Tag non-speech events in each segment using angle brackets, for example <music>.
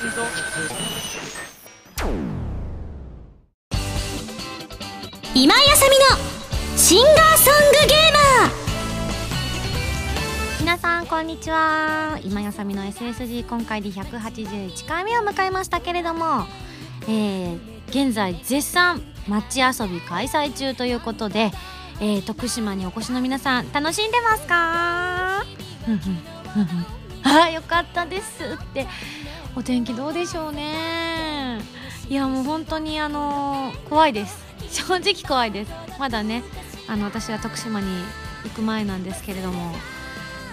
今井あさみのシンガーソングゲーマー。皆さんこんにちは。今やさみの SSG 今回で181回目を迎えましたけれども、えー、現在絶賛街遊び開催中ということで、えー、徳島にお越しの皆さん楽しんでますか？<laughs> あよかったですってお天気どうでしょうね。いやもう本当にあの、怖いです。<laughs> 正直怖いです。まだねあの私は徳島に行く前なんですけれども。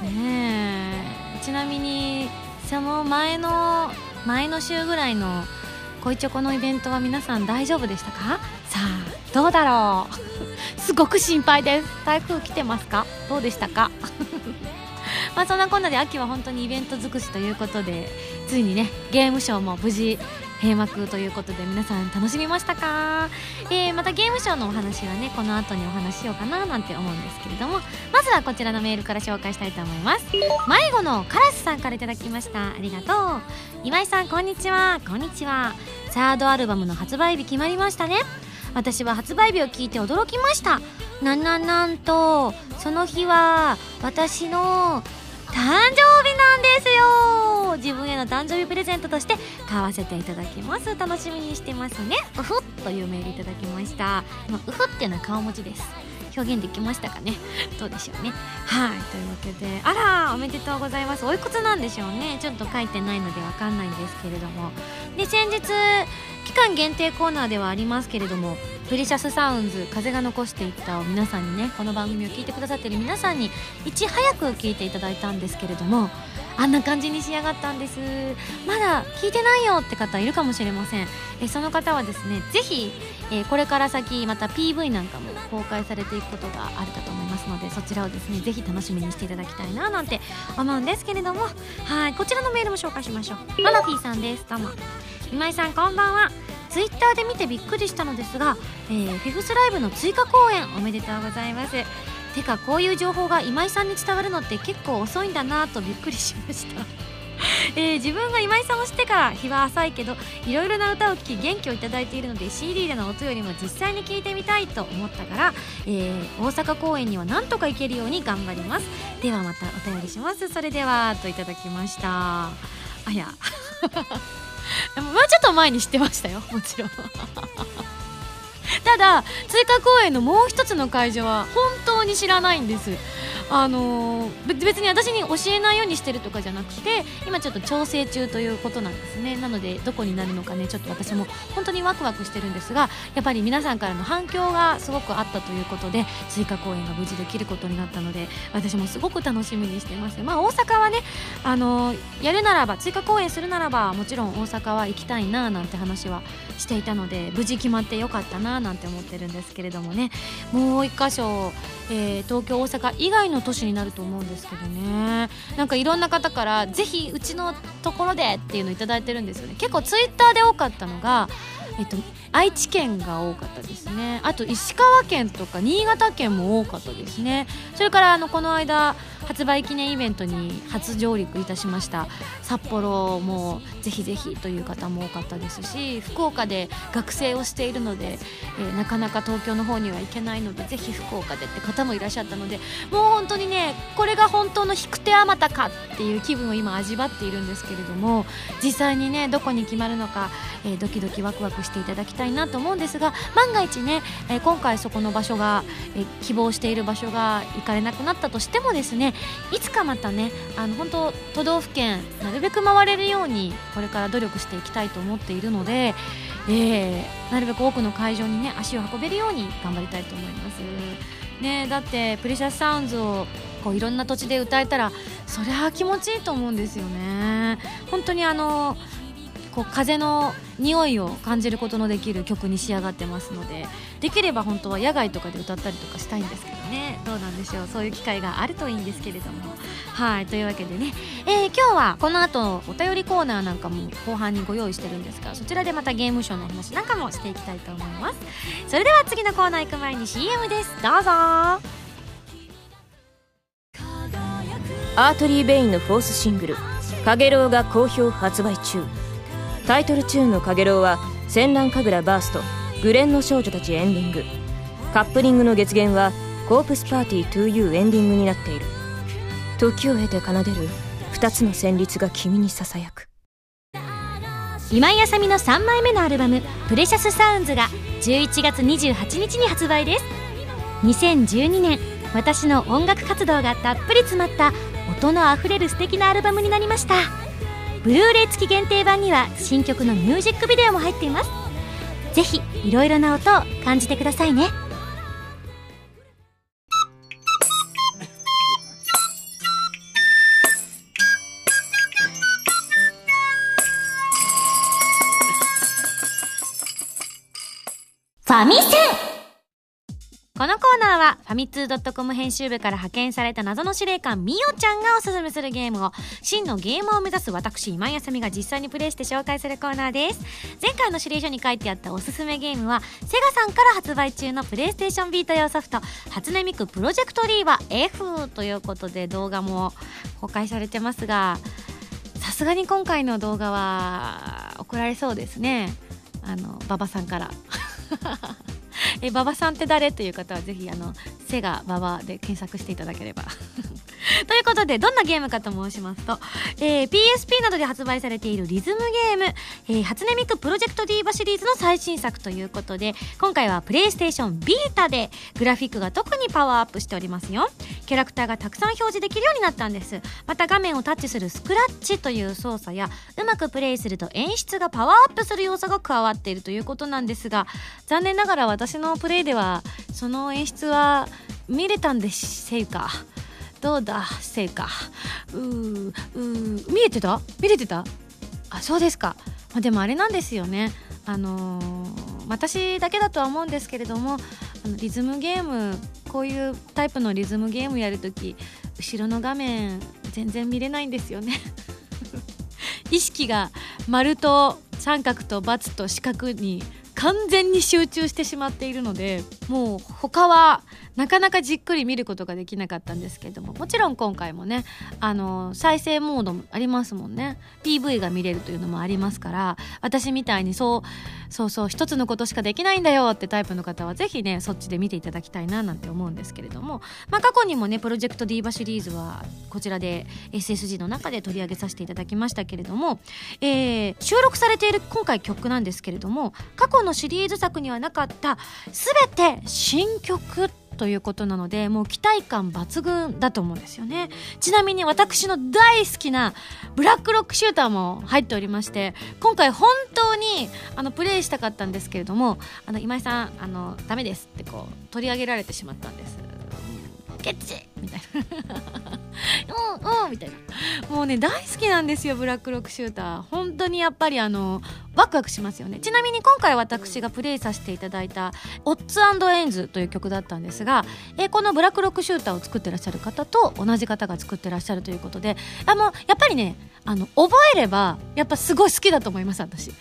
ねえちなみにその前の前の週ぐらいの恋チョコのイベントは皆さん大丈夫でしたか？さあどうだろう。<laughs> すごく心配です。台風来てますか？どうでしたか？まあそんなこんなで秋は本当にイベント尽くしということでついにねゲームショーも無事閉幕ということで皆さん楽しみましたか、えー、またゲームショーのお話はねこの後にお話しようかななんて思うんですけれどもまずはこちらのメールから紹介したいと思います。迷子のカラスさんからいただきました。ありがとう。今井さんこんにちは。こんにちは。サードアルバムの発売日決まりましたね。私は発売日を聞いて驚きました。なんなんなんとその日は私の生日なんですよ。自分への誕生日プレゼントとして買わせていただきます。楽しみにしてますね。うふっというメールいただきました。うふっていうのは顔文字です。表現できましたかね？<laughs> どうでしょうね。はい。というわけであらおめでとうございます。おいくつなんでしょうね。ちょっと書いてないのでわかんないんですけれども。で先日間限定コーナーではありますけれどもプリシャスサウンズ風が残していったを皆さんにねこの番組を聞いてくださっている皆さんにいち早く聞いていただいたんですけれどもあんな感じに仕上がったんです。まだ聞いてないよって方いるかもしれません。えその方はですねぜひ、え、これから先また PV なんかも公開されていくことがあるかと思いますのでそちらをですねぜひ楽しみにしていただきたいななんて思うんですけれどもはいこちらのメールも紹介しましょう。マナフィーさんです。どうも。今井さんこんばんは。ツイッターで見てびっくりしたのですが、えー、フィフスライブの追加公演おめでとうございます。てかこういう情報が今井さんに伝わるのって結構遅いんだなとびっくりしました。<laughs> えー、自分が今井さんを知ってから日は浅いけどいろいろな歌を聴き元気をいただいているので CD での音よりも実際に聴いてみたいと思ったから、えー、大阪公演にはなんとか行けるように頑張ります。ではまたお便りします。それではといただきました。あや。もうちょっと前に知ってましたよもちろん。ただ追加公演のもう一つの会場は本当に知らないんです。あのー、別に私に教えないようにしてるとかじゃなくて今ちょっと調整中ということなんですね。なのでどこになるのかねちょっと私も本当にワクワクしてるんですがやっぱり皆さんからの反響がすごくあったということで追加公演が無事できることになったので私もすごく楽しみにしてます。まあ大阪はねあのー、やるならば追加公演するならばもちろん大阪は行きたいななんて話はしていたので無事決まってよかったななんてて思ってるんですけれどもね。もう一箇所、えー、東京大阪以外の都市になると思うんですけどね。なんかいろんな方からぜひうちのところでっていうのを頂いてるんですよね。結構ツイッターで多かったのがえっと、愛知県が多かったですね。あと石川県とか新潟県も多かったですね。それからあのこの間発売記念イベントに初上陸いたしました。札幌もぜひぜひという方も多かったですし福岡で学生をしているので、えー、なかなか東京の方には行けないのでぜひ福岡でって方もいらっしゃったのでもう本当にねこれが本当の引く手あまたかっていう気分を今味わっているんですけれども実際にねどこに決まるのか、えー、ドキドキワクワクしてしていただきたいなと思うんですが万が一ね、えー、今回そこの場所が、え希望している場所が行かれなくなったとしてもですねいつかまたねあの本当都道府県なるべく回れるようにこれから努力していきたいと思っているので、えー、なるべく多くの会場にね足を運べるように頑張りたいと思います。ね、だってプレシャスサウンズをこういろんな土地で歌えたらそりゃ気持ちいいと思うんですよね。本当にあのこう風の匂いを感じることのできる曲に仕上がってますのでできれば本当は野外とかで歌ったりとかしたいんですけどね。どうなんでしょう。そういう機会があるといいんですけれども。はい。というわけでね、えー、今日はこの後お便りコーナーなんかも後半にご用意してるんですがそちらでまたゲームショーの話なんかもしていきたいと思います。それでは次のコーナー行く前に CM です。どうぞ。Artery Vein のフォースシングル「かげろう」が好評発売中。タイトルチューンの「かげろう」は「閃乱カグラ Burst」「グレンの少女たち」エンディング。カップリングの月弦は「コープスパーティー 2U」エンディングになっている。時を経て奏でる2つの旋律が君にささやく。今井麻美の3枚目のアルバム「 Precious Sounds が11月28日に発売です。2012年私の音楽活動がたっぷり詰まった音のあふれる素敵なアルバムになりました。ブルーレイ付き限定版には新曲のミュージックビデオも入っています。ぜひいろいろな音を感じてくださいね。ファミセこのコーナーはファミツー .com 編集部から派遣された謎の司令官みおちゃんがおすすめするゲームを真のゲーマーを目指す私今井麻美が実際にプレイして紹介するコーナーです。前回の指令書に書いてあったおすすめゲームはセガさんから発売中のプレイステーションヴィータ用ソフト初音ミクプロジェクトリーバー F ということで動画も公開されてますがさすがに今回の動画は怒られそうですね。あの馬場さんから。え馬場さんって誰？という方はぜひあのセガ馬場で検索していただければ。<laughs> ということでどんなゲームかと申しますと、えー、PSP などで発売されているリズムゲーム、えー、初音ミク Project DIVA シリーズの最新作ということで今回はプレイステーションヴィータでグラフィックが特にパワーアップしておりますよ。キャラクターがたくさん表示できるようになったんです。また画面をタッチするスクラッチという操作やうまくプレイすると演出がパワーアップする要素が加わっているということなんですが残念ながら私のプレイではその演出は見れたんでせいか。どうだ？せいか。うーうー見えてた？見れてた？あそうですか、まあ、でもあれなんですよね。あのー、私だけだとは思うんですけれどもあのリズムゲームこういうタイプのリズムゲームやるとき後ろの画面全然見れないんですよね。<laughs> 意識が丸と三角と×と四角に完全に集中してしまっているのでもう他はなかなかじっくり見ることができなかったんですけれどももちろん今回もねあの再生モードもありますもんね。PV が見れるというのもありますから私みたいにそうそうそう一つのことしかできないんだよってタイプの方はぜひねそっちで見ていただきたいななんて思うんですけれども、まあ、過去にもねプロジェクトディーバシリーズはこちらで SSG の中で取り上げさせていただきましたけれども、えー、収録されている今回曲なんですけれども過去のシリーズ作にはなかった全て新曲ということなのでもう期待感抜群だと思うんですよね。ちなみに私の大好きなブラックロックシューターも入っておりまして今回本当にあのプレイしたかったんですけれどもあの今井さんあのダメですってこう取り上げられてしまったんです。ケチ。みたいな。うんうん。みたいな。もうね大好きなんですよブラックロックシューター。本当にやっぱりあのワクワクしますよね。ちなみに今回私がプレイさせていただいた「オッツエンズ」という曲だったんですが、えこのブラックロックシューターを作ってらっしゃる方と同じ方が作ってらっしゃるということであのやっぱりねあの覚えればやっぱすごい好きだと思います私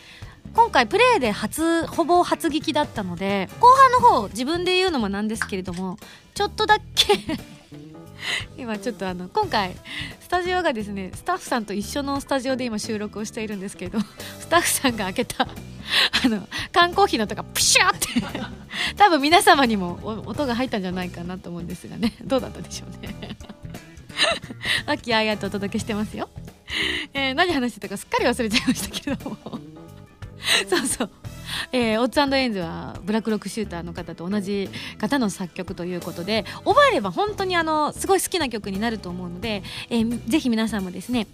今回プレイで初ほぼ初聞きだったので後半の方自分で言うのもなんですけれどもちょっとだけ <laughs> 今ちょっとあの今回スタジオがですねスタッフさんと一緒のスタジオで今収録をしているんですけど <laughs> スタッフさんが開けた <laughs> あの缶コーヒーの音がプシューって多分皆様にも音が入ったんじゃないかなと思うんですがね。どうだったでしょうね。和気あいあいとお届けしてますよ、えー、何話してたかすっかり忘れちゃいましたけども。<laughs> そうそうえー、オッツエンズはブラックロックシューターの方と同じ方の作曲ということで覚えれば本当にあのすごい好きな曲になると思うので、えー、ぜひ皆さんもですね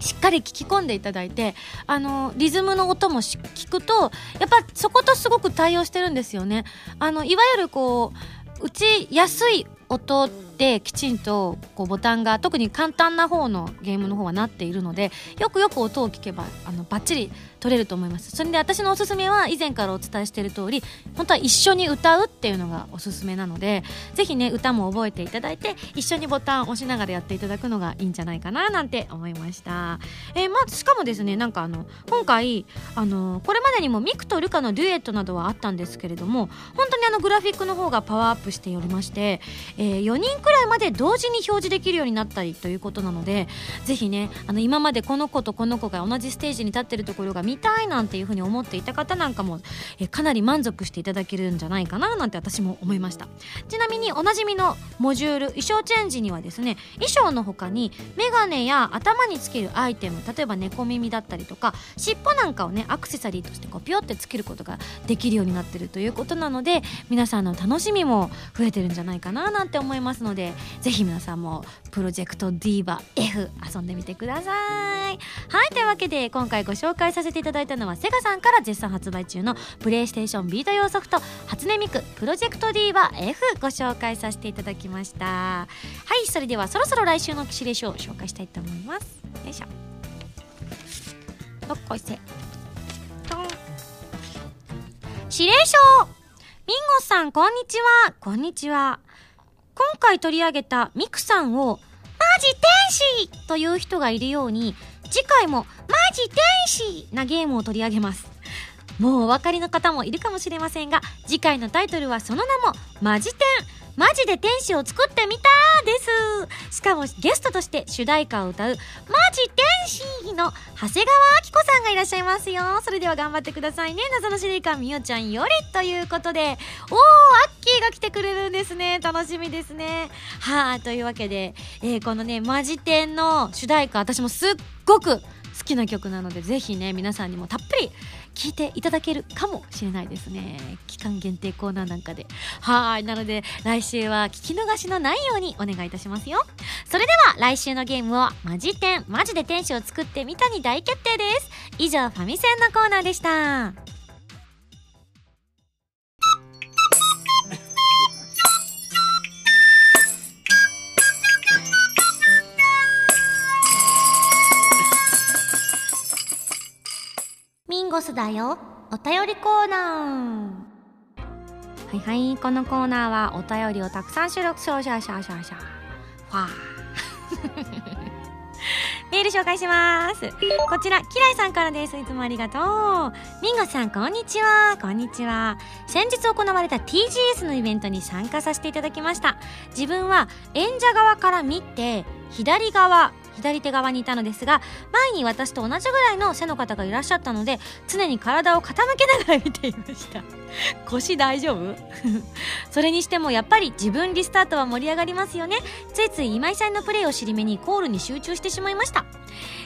しっかり聞き込んでいただいてあのリズムの音も聞くとやっぱそことすごく対応してるんですよね。あのいわゆるこう打ちやすい音ってきちんとこうボタンが特に簡単な方のゲームの方はなっているのでよくよく音を聞けばあのバッチリ取れると思います。それで私のおすすめは以前からお伝えしている通り本当は一緒に歌うっていうのがおすすめなのでぜひね歌も覚えていただいて一緒にボタンを押しながらやっていただくのがいいんじゃないかななんて思いました、えー、まあしかもですねなんかあの今回あのこれまでにもミクとルカのデュエットなどはあったんですけれども本当にあのグラフィックの方がパワーアップしておりまして、ええー、4人くらいまで同時に表示できるようになったりということなのでぜひねあの今までこの子とこの子が同じステージに立ってるところが見たいなんていうふうに思っていた方なんかも、え、かなり満足していただけるんじゃないかななんて私も思いました。ちなみにおなじみのモジュール衣装チェンジにはですね衣装の他にメガネや頭につけるアイテム例えば猫耳だったりとか尻尾なんかをねアクセサリーとしてこうピョってつけることができるようになってるということなので皆さんの楽しみも増えてるんじゃないかななんて思いますのでぜひ皆さんもプロジェクトディーバ F 遊んでみてください。はいというわけで今回ご紹介させていただいたのはセガさんから絶賛発売中のプレイステーションビート用ソフト初音ミクプロジェクトディーバ F ご紹介させていただきました。はいそれではそろそろ来週の指令書を紹介したいと思います。よいしょ。どっこいせ。指令書ミンゴさん、こんにちは。こんにちは。今回取り上げたミクさんを、マジ天使という人がいるように、次回もマジ天使なゲームを取り上げます。もうお分かりの方もいるかもしれませんが、次回のタイトルはその名も、マジ天。マジで天使を作ってみたです。しかもゲストとして主題歌を歌うマジ天使の長谷川明子さんがいらっしゃいますよ。それでは頑張ってくださいね。謎の司令官みおちゃんよりということで。おーアッキーが来てくれるんですね。楽しみですね。はあというわけで、えー、このねマジ天の主題歌私もすっごく好きな曲なのでぜひね皆さんにもたっぷり聞いていただけるかもしれないですね。期間限定コーナーなんかで。はい。なので来週は聞き逃しのないようにお願いいたしますよ。それでは来週のゲームをマジ天マジで天使を作ってみたに大決定です。以上ファミセンのコーナーでした。ゴスだよ。お便りコーナー。はいはいこのコーナーはお便りをたくさん収録。しょしゃしゃしゃしゃファー。<laughs> メール紹介します。こちらキライさんからです。いつもありがとう。ミンゴさんこんにちは。こんにちは。先日行われた TGS のイベントに参加させていただきました。自分は演者側から見て左側左手側にいたのですが前に私と同じぐらいの背の方がいらっしゃったので常に体を傾けながら見ていました。<laughs> 腰大丈夫？<laughs> それにしてもやっぱり自分リスタートは盛り上がりますよね。ついつい今井さんのプレーを尻目にコールに集中してしまいました。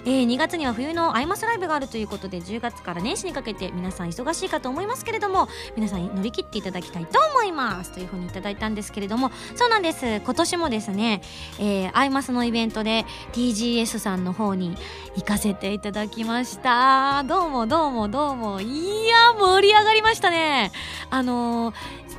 えー、2月には冬のアイマスライブがあるということで10月から年始にかけて皆さん忙しいかと思いますけれども皆さん乗り切っていただきたいと思います。というふうにいただいたんですけれどもそうなんです。今年もですね、えー、アイマスのイベントで TGS さんの方に行かせていただきました。どうもどうもどうも。いや盛り上がりましたね。<laughs> あのー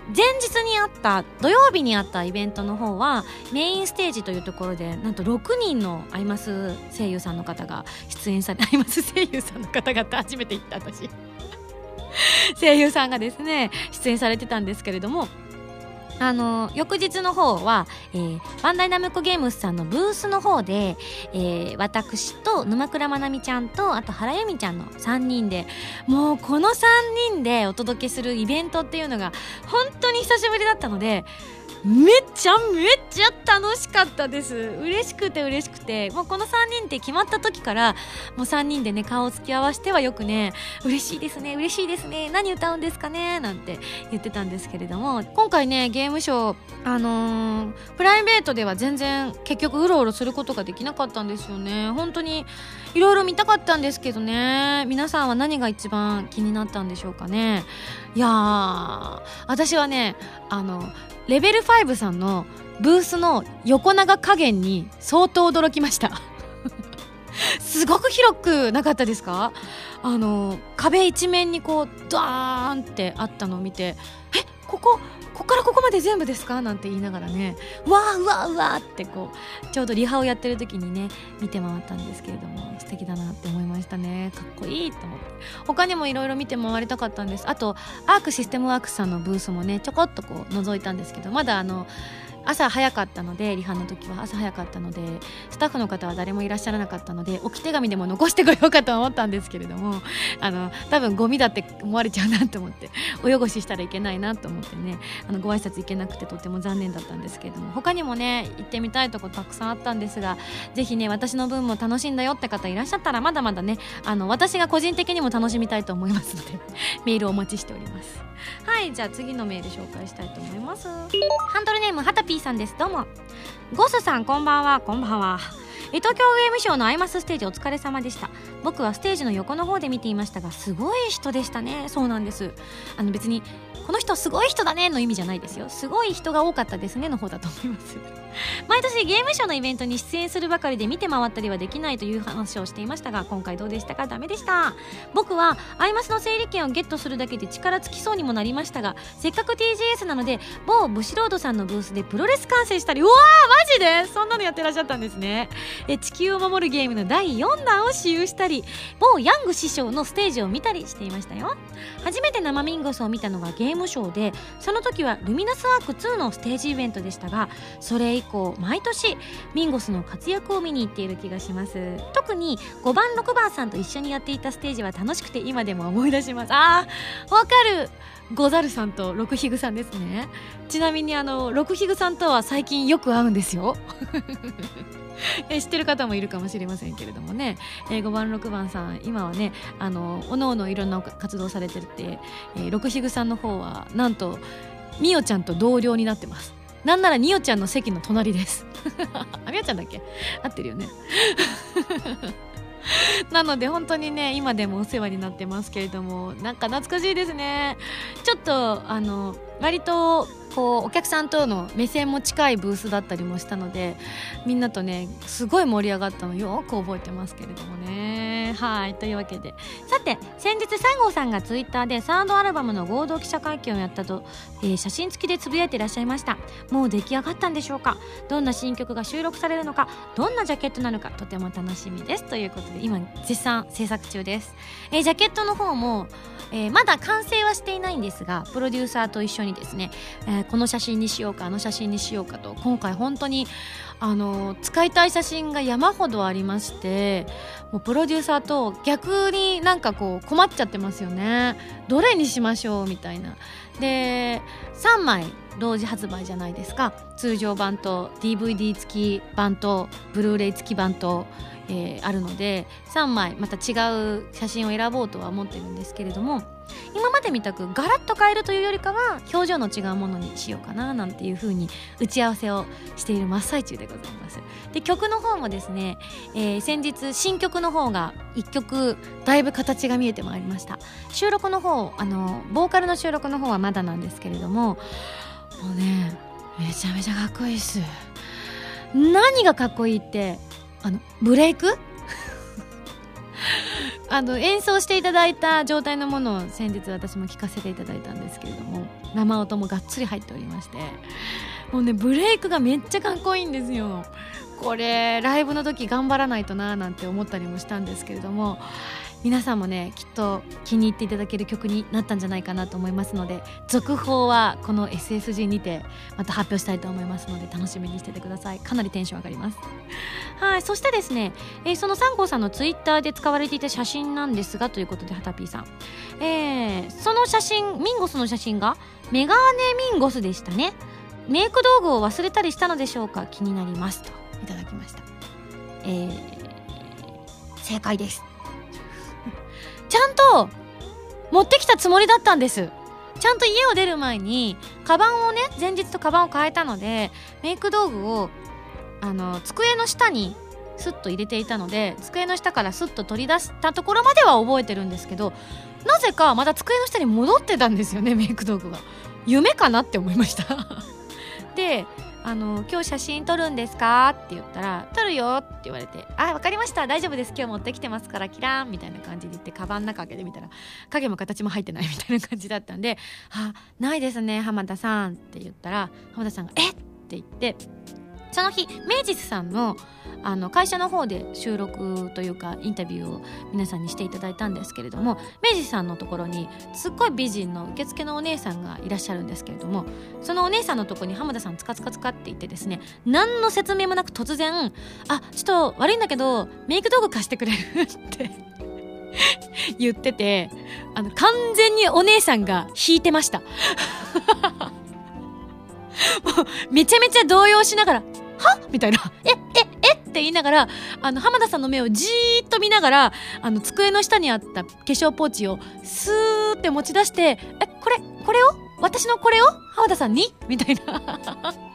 前日にあった土曜日にあったイベントの方はメインステージというところでなんと6人のアイマス声優さんの方が出演されアイマス声優さんの方々初めて行った私。<laughs> 声優さんがですね出演されてたんですけれどもあの翌日の方は、えー、バンダイナムコゲームスさんのブースの方で、えー、私と沼倉まなみちゃんとあと原由美ちゃんの3人でもうこの3人でお届けするイベントっていうのが本当に久しぶりだったのでめっちゃめっちゃ楽しかったです。嬉しくて嬉しくて。もうこの3人って決まった時からもう3人でね顔を突き合わせてはよくね嬉しいですね嬉しいですね何歌うんですかねなんて言ってたんですけれども今回ねゲームショーあのー、プライベートでは全然結局うろうろすることができなかったんですよね。本当にいろいろ見たかったんですけどね。皆さんは何が一番気になったんでしょうかね。いやー私はねあのレベル5さんのブースの横長加減に相当驚きました。すごく広くなかったですか？あの壁一面にこうダーンってあったのを見てえここここからここまで全部ですか？なんて言いながらねわーうわーうわーってこうちょうどリハをやってる時にね見て回ったんですけれども素敵だなって思いましたね。かっこいいと思って。他にもいろいろ見て回りたかったんです。あとアークシステムワークスさんのブースもねちょこっとこう覗いたんですけどまだあの朝早かったのでリハの時は朝早かったのでスタッフの方は誰もいらっしゃらなかったので置き手紙でも残してこようかと思ったんですけれども <laughs> あの多分ゴミだって思われちゃうなと思って <laughs> お汚ししたらいけないなと思ってねあのご挨拶行けなくてとても残念だったんですけれども他にもね行ってみたいとこたくさんあったんですがぜひね私の分も楽しんだよって方いらっしゃったらまだまだねあの私が個人的にも楽しみたいと思いますので <laughs> メールをお待ちしております。はいじゃあ次のメール紹介したいと思います。ハンドルネームはたぴさんです。どうも。ゴスさんこんばんは。こんばんは。東京ゲームショウのアイマスステージお疲れ様でした。僕はステージの横の方で見ていましたがすごい人でしたね。そうなんです。あの別にこの人すごい人だねの意味じゃないですよ。すごい人が多かったですねの方だと思います。<laughs> 毎年ゲームショーのイベントに出演するばかりで見て回ったりはできないという話をしていましたが今回どうでしたか？ダメでした。僕はアイマスの整理券をゲットするだけで力尽きそうにもなりましたがせっかく TGS なので某ブシロードさんのブースでプロレス観戦したりうわーマジで？そんなのやってらっしゃったんですね。え地球を守るゲームの第4弾を使用したり某ヤング師匠のステージを見たりしていましたよ。初めて生ミンゴスを見たのがゲームショーでその時はルミナスアーク2のステージイベントでしたがそれ以降毎年ミンゴスの活躍を見に行っている気がします。特に5番6番さんと一緒にやっていたステージは楽しくて今でも思い出します。あーわかる。ゴザルさんと六ヒグさんですね。ちなみにあの六ヒグさんとは最近よく会うんですよ。え知ってる方もいるかもしれませんけれどもね、えー、5番6番さん今はねあのおのおのいろんな活動されてるって、えー、六ヒグさんの方はなんとみおちゃんと同僚になってます。なんならにおちゃんの席の隣です。あみおちゃんだっけ？合ってるよね。<laughs> なので本当にね今でもお世話になってますけれどもなんか懐かしいですね。ちょっとあの割とこうお客さんとの目線も近いブースだったりもしたのでみんなとねすごい盛り上がったのよ。く覚えてますけれどもね。はいというわけで。さて先日西郷さんがツイッターでサードアルバムの合同記者会見をやったと、えー、写真付きでつぶやいていらっしゃいました。もう出来上がったんでしょうか。どんな新曲が収録されるのかどんなジャケットなのかとても楽しみです。ということで今絶賛制作中です、えー、ジャケットの方もえー、まだ完成はしていないんですがプロデューサーと一緒にですね、えー、この写真にしようかあの写真にしようかと今回本当にあの使いたい写真が山ほどありましてもうプロデューサーと逆になんかこう困っちゃってますよね。どれにしましょうみたいな。で3枚同時発売じゃないですか。通常版と DVD 付き版とブルーレイ付き版とえー、あるので3枚また違う写真を選ぼうとは思ってるんですけれども今までみたくガラッと変えるというよりかは表情の違うものにしようかななんていう風に打ち合わせをしている真っ最中でございます。で曲の方もですね、えー、先日新曲の方が1曲だいぶ形が見えてまいりました。収録の方あのボーカルの収録の方はまだなんですけれどももうねめちゃめちゃかっこいいっす。何がかっこいいってあのブレイク？あの演奏していただいた状態のものを先日私も聴かせていただいたんですけれども生音もがっつり入っておりましてもうねブレイクがめっちゃかっこいいんですよ。これライブの時頑張らないとなーなんて思ったりもしたんですけれども皆さんもねきっと気に入っていただける曲になったんじゃないかなと思いますので続報はこの SSG にてまた発表したいと思いますので楽しみにしててください。かなりテンション上がります。<laughs> はいそしてですね、えー、そのサンゴさんのツイッターで使われていた写真なんですがということではたぴーさん、えー、その写真ミンゴスの写真がメガネミンゴスでしたね。メイク道具を忘れたりしたのでしょうか？気になります。といただきました。えー、正解です。ちゃんと持ってきたつもりだったんです。ちゃんと家を出る前にカバンをね前日とカバンを変えたのでメイク道具をあの机の下にスッと入れていたので机の下からスッと取り出したところまでは覚えてるんですけどなぜかまた机の下に戻ってたんですよねメイク道具が。夢かなって思いました。<laughs> であの今日写真撮るんですか?」って言ったら「撮るよ」って言われて「あ分かりました大丈夫です今日持ってきてますからキラーン」みたいな感じで言ってカバンの中開けてみたら影も形も入ってない <laughs> みたいな感じだったんで「あないですね浜田さん」って言ったら浜田さんが「えっ!」って言ってその日明治さんのあの会社の方で収録というかインタビューを皆さんにしていただいたんですけれども明治さんのところにすっごい美人の受付のお姉さんがいらっしゃるんですけれどもそのお姉さんのところに浜田さんつかつかつかって言ってですね何の説明もなく突然「あちょっと悪いんだけどメイク道具貸してくれる?」って <laughs> 言っててあの完全にお姉さんが引いてましたもうめちゃめちゃ動揺しながら「は？みたいな「えええ？って言いながらあの浜田さんの目をじーっと見ながらあの机の下にあった化粧ポーチをスーって持ち出して「えこれこれを？私のこれを？浜田さんに?」みたいな。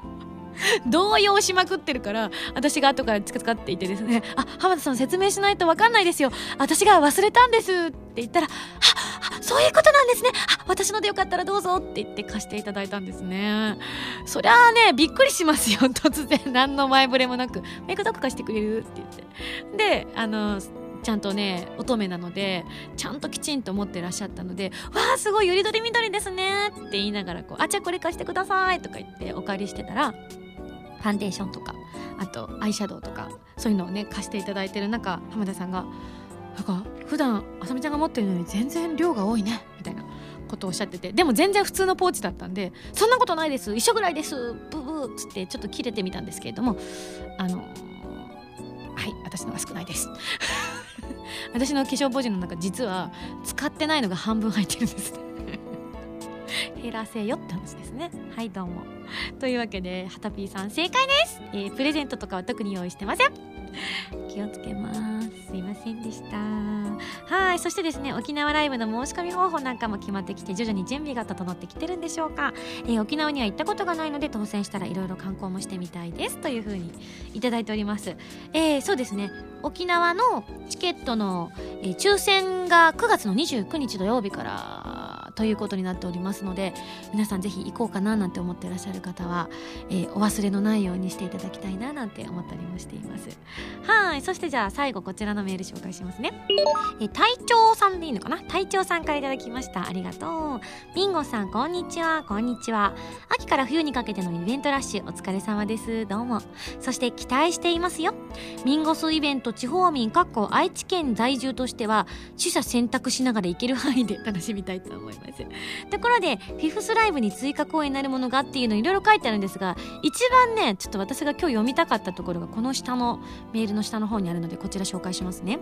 <laughs> 動揺しまくってるから私が後からつかつかっていてですね「あ浜田さん説明しないと分かんないですよ。私が忘れたんです」って言ったら「あそういうことなんですね。あ私のでよかったらどうぞ」って言って貸していただいたんですね。そりゃあねびっくりしますよ。<laughs> 突然何の前触れもなく「メイクドッグ貸してくれる?」って言って。であのちゃんとね乙女なのでちゃんときちんと持ってらっしゃったので「わあすごいよりどりみどりですね」って言いながらこう「あじゃあこれ貸してください」とか言ってお借りしてたらファンデーションとかあとアイシャドウとかそういうのをね貸していただいてる中浜田さんが「なんか普段あさみちゃんが持ってるのに全然量が多いね」みたいなことをおっしゃっててでも全然普通のポーチだったんで「そんなことないです一緒ぐらいですブブー」っつってちょっと切れてみたんですけれどもあのはい私のが少ないです。<laughs> 私の化粧ポーチの中実は使ってないのが半分入ってるんです減らせよって話ですね。はいどうも。というわけではたぴーさん正解です、えー、プレゼントとかは特に用意してません気をつけます。すいませんでした。はいそしてですね沖縄ライブの申し込み方法なんかも決まってきて徐々に準備が整ってきてるんでしょうか、えー、沖縄には行ったことがないので当選したらいろいろ観光もしてみたいです。というふうにいただいております。えー、そうですね。沖縄のチケットの、えー、抽選が9月の29日土曜日からということになっておりますので皆さんぜひ行こうかななんて思ってらっしゃる方は、えー、お忘れのないようにしていただきたいななんて思ったりもしています。はいそしてじゃあ最後こちらのメール紹介しますね。え隊長さんでいいのかな？隊長さんからいただきました。ありがとう。ミンゴさんこんにちは。こんにちは。秋から冬にかけてのイベントラッシュお疲れ様です。どうも。そして期待していますよ。ミンゴスイベント地方民かっこ愛知県在住としては取捨選択しながら行ける範囲で楽しみたいと思います。ところでフィフスライブに追加公演になるものがっていうのいろいろ書いてあるんですが一番ねちょっと私が今日読みたかったところがこの下のメールの下の方にあるのでこちら紹介しますね、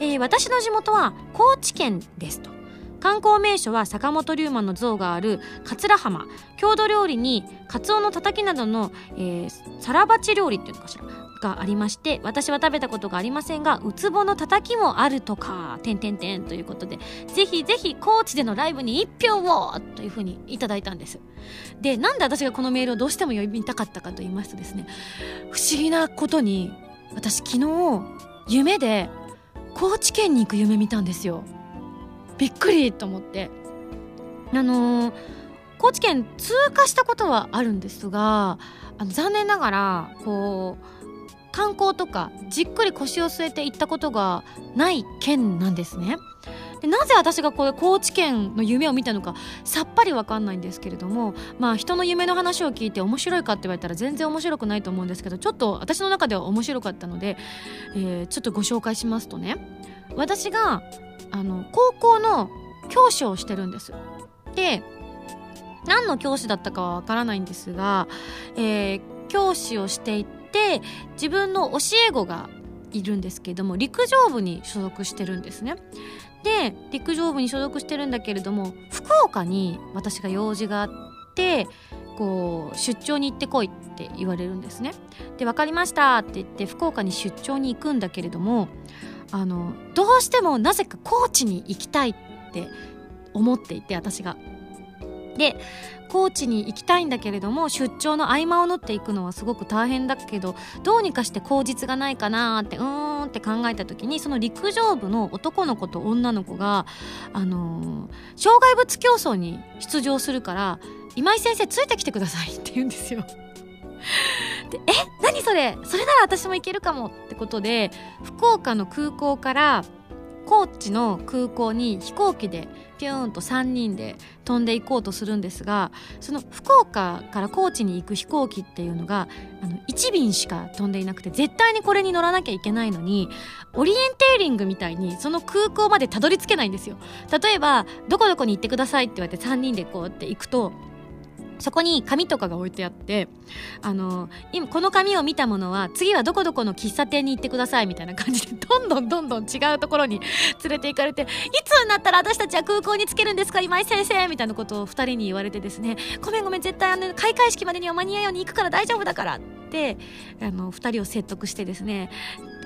えー、私の地元は高知県ですと。観光名所は坂本龍馬の像がある桂浜。郷土料理にカツオのたたきなどの、えー、サラバチ料理っていうのかしら？がありまして私は食べたことがありませんがウツボのたたきもあるとかてんてんてんということでぜひぜひ高知でのライブに1票をというふうにいただいたんです。でなんで私がこのメールをどうしても読みたかったかと言いますとですね不思議なことに私昨日夢で高知県に行く夢見たんですよ。びっくりと思ってあのー、高知県通過したことはあるんですがあの残念ながらこう観光とかじっくり腰を据えて行ったことがない県なんですね。でなぜ私がこれ高知県の夢を見たのかさっぱり分かんないんですけれどもまあ人の夢の話を聞いて面白いかって言われたら全然面白くないと思うんですけどちょっと私の中では面白かったので、えー、ちょっとご紹介しますとね私があの高校の教師をしてるんです。で何の教師だったかはわからないんですが、えー、教師をしていて自分の教え子がいるんですけれども陸上部に所属してるんですね。で陸上部に所属してるんだけれども福岡に私が用事があってこう出張に行ってこいって言われるんですね。で分かりましたって言って福岡に出張に行くんだけれどもあのどうしてもなぜか高知に行きたいって思っていて私が。で高知に行きたいんだけれども出張の合間を縫っていくのはすごく大変だけどどうにかして口実がないかなってうーんって考えた時にその陸上部の男の子と女の子が、あのー、障害物競争に出場するから今井先生ついてきてくださいって言うんですよ。<laughs> でえ何それ？それなら私も行けるかもってことで福岡の空港から高知の空港に飛行機でピューンと3人で飛んでいこうとするんですがその福岡から高知に行く飛行機っていうのがあの1便しか飛んでいなくて絶対にこれに乗らなきゃいけないのにオリエンテーリングみたいにその空港までたどり着けないんですよ。例えばどこどこに行ってくださいって言われて3人でこうって行くとそこに紙とかが置いてあってあの今この紙を見たものは次はどこどこの喫茶店に行ってくださいみたいな感じで <laughs> どんどんどんどん違うところに <laughs> 連れて行かれていつになったら私たちは空港に着けるんですか今井先生みたいなことを2人に言われてですねごめんごめん絶対あの開会式までには間に合うように行くから大丈夫だからってあの2人を説得してですね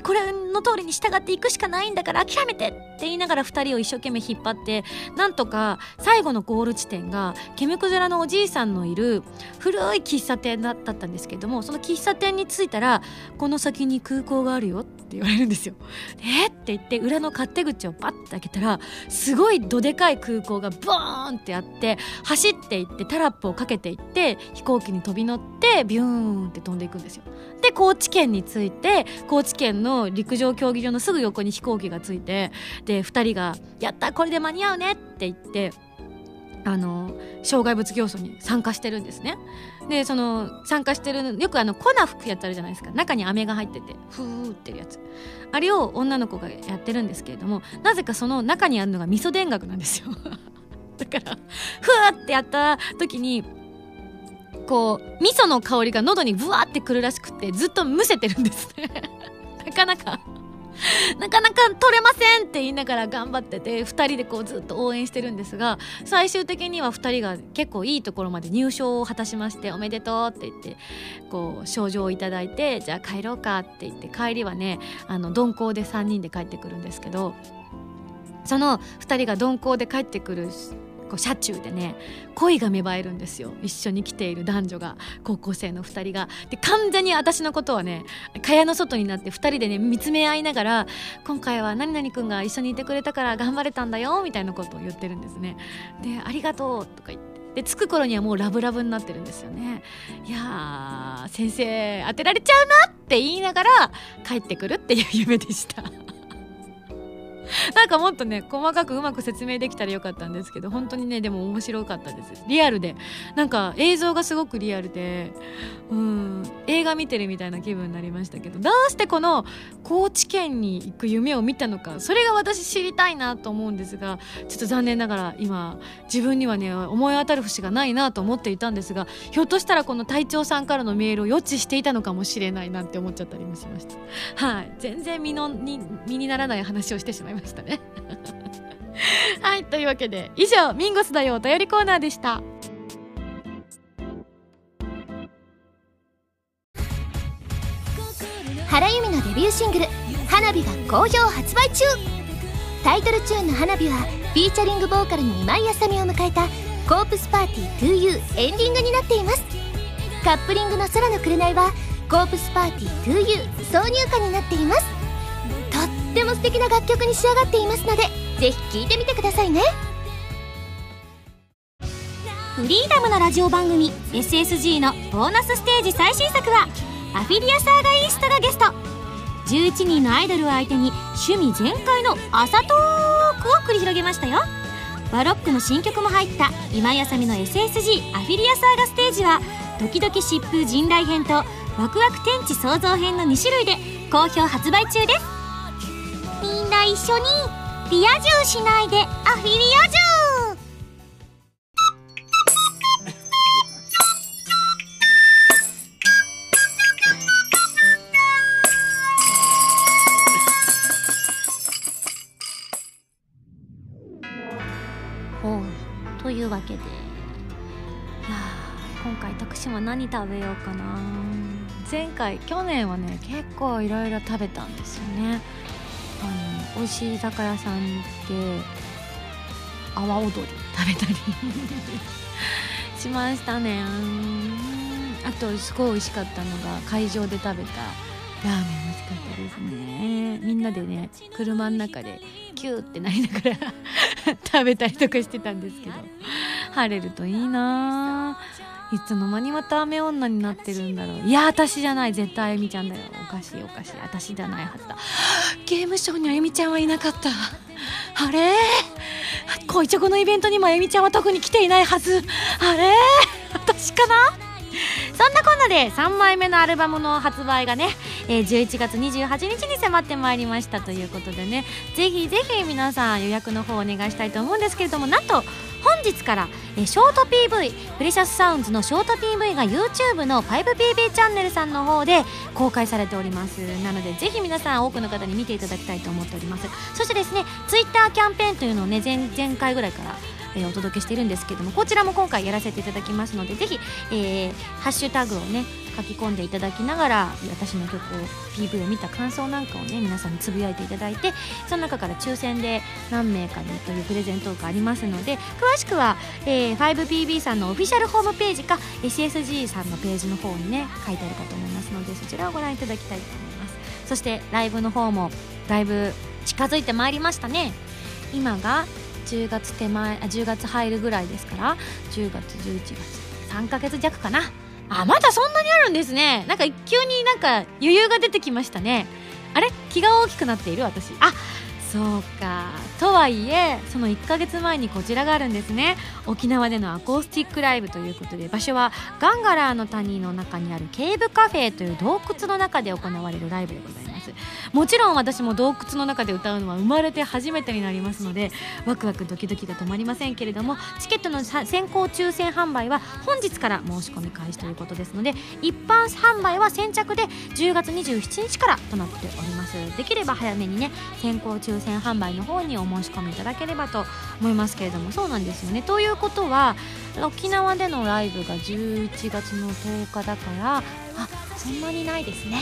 これの通りに従っていくしかないんだから諦めてって言いながら2人を一生懸命引っ張ってなんとか最後のゴール地点がケムクゼラのおじいさんのいる古い喫茶店だったんですけどもその喫茶店に着いたらこの先に空港があるよって言われるんですよ。<laughs> えっ？て言って裏の勝手口をパッて開けたらすごいどでかい空港がボーンってあって走っていってタラップをかけていって飛行機に飛び乗ってビューンって飛んでいくんですよ。で高知県に着いて高知県のの陸上競技場のすぐ横に飛行機が着いてで2人が「やったこれで間に合うね」って言ってあの障害物競争に参加してるんですね。でその参加してるよくあの粉吹くやつあるじゃないですか。中に飴が入っててふーってるやつ。あれを女の子がやってるんですけれどもなぜかその中にあるのが味噌田楽なんですよ。<laughs> だからふーってやった時にこう味噌の香りが喉にブワーってくるらしくてずっとむせてるんですね。なかなか <laughs> なかなか取れませんって言いながら頑張ってて2人でこうずっと応援してるんですが最終的には2人が結構いいところまで入賞を果たしましておめでとうって言ってこう賞状をいただいてじゃあ帰ろうかって言って帰りはねあの鈍行で3人で帰ってくるんですけどその2人が鈍行で帰ってくるこう車中でね恋が芽生えるんですよ。一緒に来ている男女が高校生の2人が。で完全に私のことはね蚊帳の外になって2人でね見つめ合いながら今回は何々君が一緒にいてくれたから頑張れたんだよみたいなことを言ってるんですね。でありがとうとか言って。で着く頃にはもうラブラブになってるんですよね。いやー先生当てられちゃうなって言いながら帰ってくるっていう夢でした。<laughs> なんかもっとね細かくうまく説明できたらよかったんですけど本当にねでも面白かったです。リアルで。なんか映像がすごくリアルで。うん。映画見てるみたいな気分になりましたけど。どうしてこの高知県に行く夢を見たのか。それが私知りたいなと思うんですがちょっと残念ながら今自分にはね思い当たる節がないなと思っていたんですがひょっとしたらこの隊長さんからのメールを予知していたのかもしれないなって思っちゃったりもしました。はい。全然身のに身にならない話をしてしまいました。ね。<laughs> はいというわけで以上ミンゴスだよお便りコーナーでした。のデビューシングル「花火」が好評発売中。タイトルチューンの「花火」はフィーチャリングボーカルの今井あさみを迎えた「コープスパーティー 2U」エンディングになっています。カップリングの「空の紅」は「コープスパーティー 2U」挿入歌になっています。っても素敵な楽曲に仕上がっていますのでぜひ聴いてみてくださいね。フリーダムなラジオ番組 SSG のボーナスステージ最新作はアフィリアサーガイーストがゲスト。11人のアイドルを相手に趣味全開の朝トークを繰り広げましたよ。バロックの新曲も入った今井あさみの SSG アフィリアサーガステージはドキドキ疾風陣雷編とワクワク天地創造編の2種類で好評発売中です。一緒にリア充しないでアフィリア充ほうというわけで。いや今回徳島何食べようかな。前回去年はね結構いろいろ食べたんですよね。あの美味しい居酒屋さんに行って阿波踊り食べたり。<laughs> しましたね。うん。あとすごい美味しかったのが会場で食べた。ラーメン美味しかったですね。みんなでね車の中でキューってなりながら <laughs> 食べたりとかしてたんですけど。晴れるといいないつの間にまた雨女になってるんだろう。いや私じゃない。絶対あゆみちゃんだよ。おかしいおかしい。私じゃないはずだ。ゲームショーにあゆみちゃんはいなかった。あれ？恋チョコのイベントにもあゆみちゃんは特に来ていないはず。あれ？私かな？そんなこんなで3枚目のアルバムの発売がね、えー、11月28日に迫ってまいりましたということでね。ぜひぜひ皆さん予約の方お願いしたいと思うんですけれどもなんと本日から、え、ショート PV プレシャスサウンズのショート PV が YouTube の 5PB チャンネルさんの方で公開されております。なのでぜひ皆さん多くの方に見ていただきたいと思っております。そしてですね Twitter キャンペーンというのをね前前回ぐらいからえ、お届けしているんですけどもこちらも今回やらせていただきますのでぜひ、えー、ハッシュタグをね書き込んでいただきながら私の曲を PV を見た感想なんかをね皆さんにつぶやいていただいてその中から抽選で何名かにというプレゼントがありますので詳しくは、えー、5PB さんのオフィシャルホームページか SSG さんのページの方にね書いてあるかと思いますのでそちらをご覧いただきたいと思います。そしてライブの方もだいぶ近づいてまいりましたね。今が10月手前あ10月入るぐらいですから10月11月3ヶ月弱かな。あまだそんなにあるんですね。なんか急になんか余裕が出てきましたね。あれ？気が大きくなっている？私。あそうか。とはいえその1ヶ月前にこちらがあるんですね。沖縄でのアコースティックライブということで場所はガンガラーの谷の中にあるケーブカフェという洞窟の中で行われるライブでございます。もちろん私も洞窟の中で歌うのは生まれて初めてになりますのでワクワクドキドキが止まりませんけれどもチケットの先行抽選販売は本日から申し込み開始ということですので一般販売は先着で10月27日からとなっております。できれば早めにね先行抽選販売の方にお申し込みいただければと思いますけれどもそうなんですよね。ということは沖縄でのライブが11月の10日だからあそんなにないですね。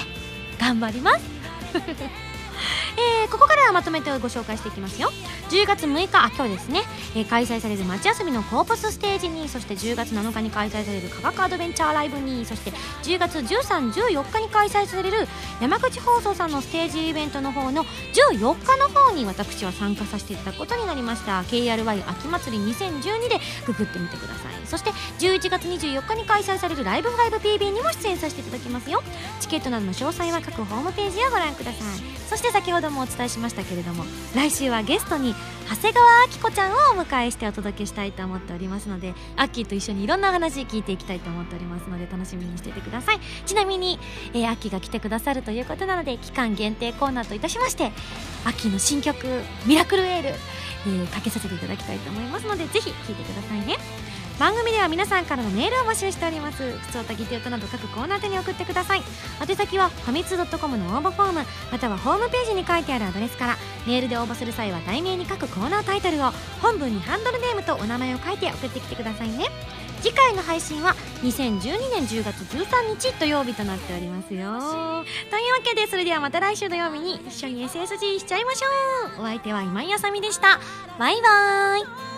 頑張ります。<laughs> えー、ここからはまとめてご紹介していきますよ。10月6日あ今日ですね、えー、開催される街遊びのコープスステージにそして10月7日に開催される科学アドベンチャーライブにそして10月1314日に開催される山口放送さんのステージイベントの方の14日の方に私は参加させていただくことになりました。KRY 秋祭り2012でググってみてください。そして11月24日に開催されるライブ 5PB にも出演させていただきますよ。チケットなどの詳細は各ホームページをご覧ください。そして先ほどもお伝えしましたけれども来週はゲストに長谷川明子ちゃんをお迎えしてお届けしたいと思っておりますのでアッキーと一緒にいろんな話聞いていきたいと思っておりますので楽しみにしていてください。ちなみに、えー、アッキーが来てくださるということなので期間限定コーナーといたしましてアッキーの新曲「ミラクルエール」えー、かけさせていただきたいと思いますのでぜひ聴いてくださいね。番組では皆さんからのメールを募集しております。普通たぎて歌など各コーナー宛に送ってください。宛先はファミツー .com の応募フォームまたはホームページに書いてあるアドレスから。メールで応募する際は題名に各コーナータイトルを本文にハンドルネームとお名前を書いて送ってきてくださいね。次回の配信は2012年10月13日土曜日となっておりますよ。というわけでそれではまた来週土曜日に一緒に SSG しちゃいましょう。お相手は今井あさみでした。バイバーイ。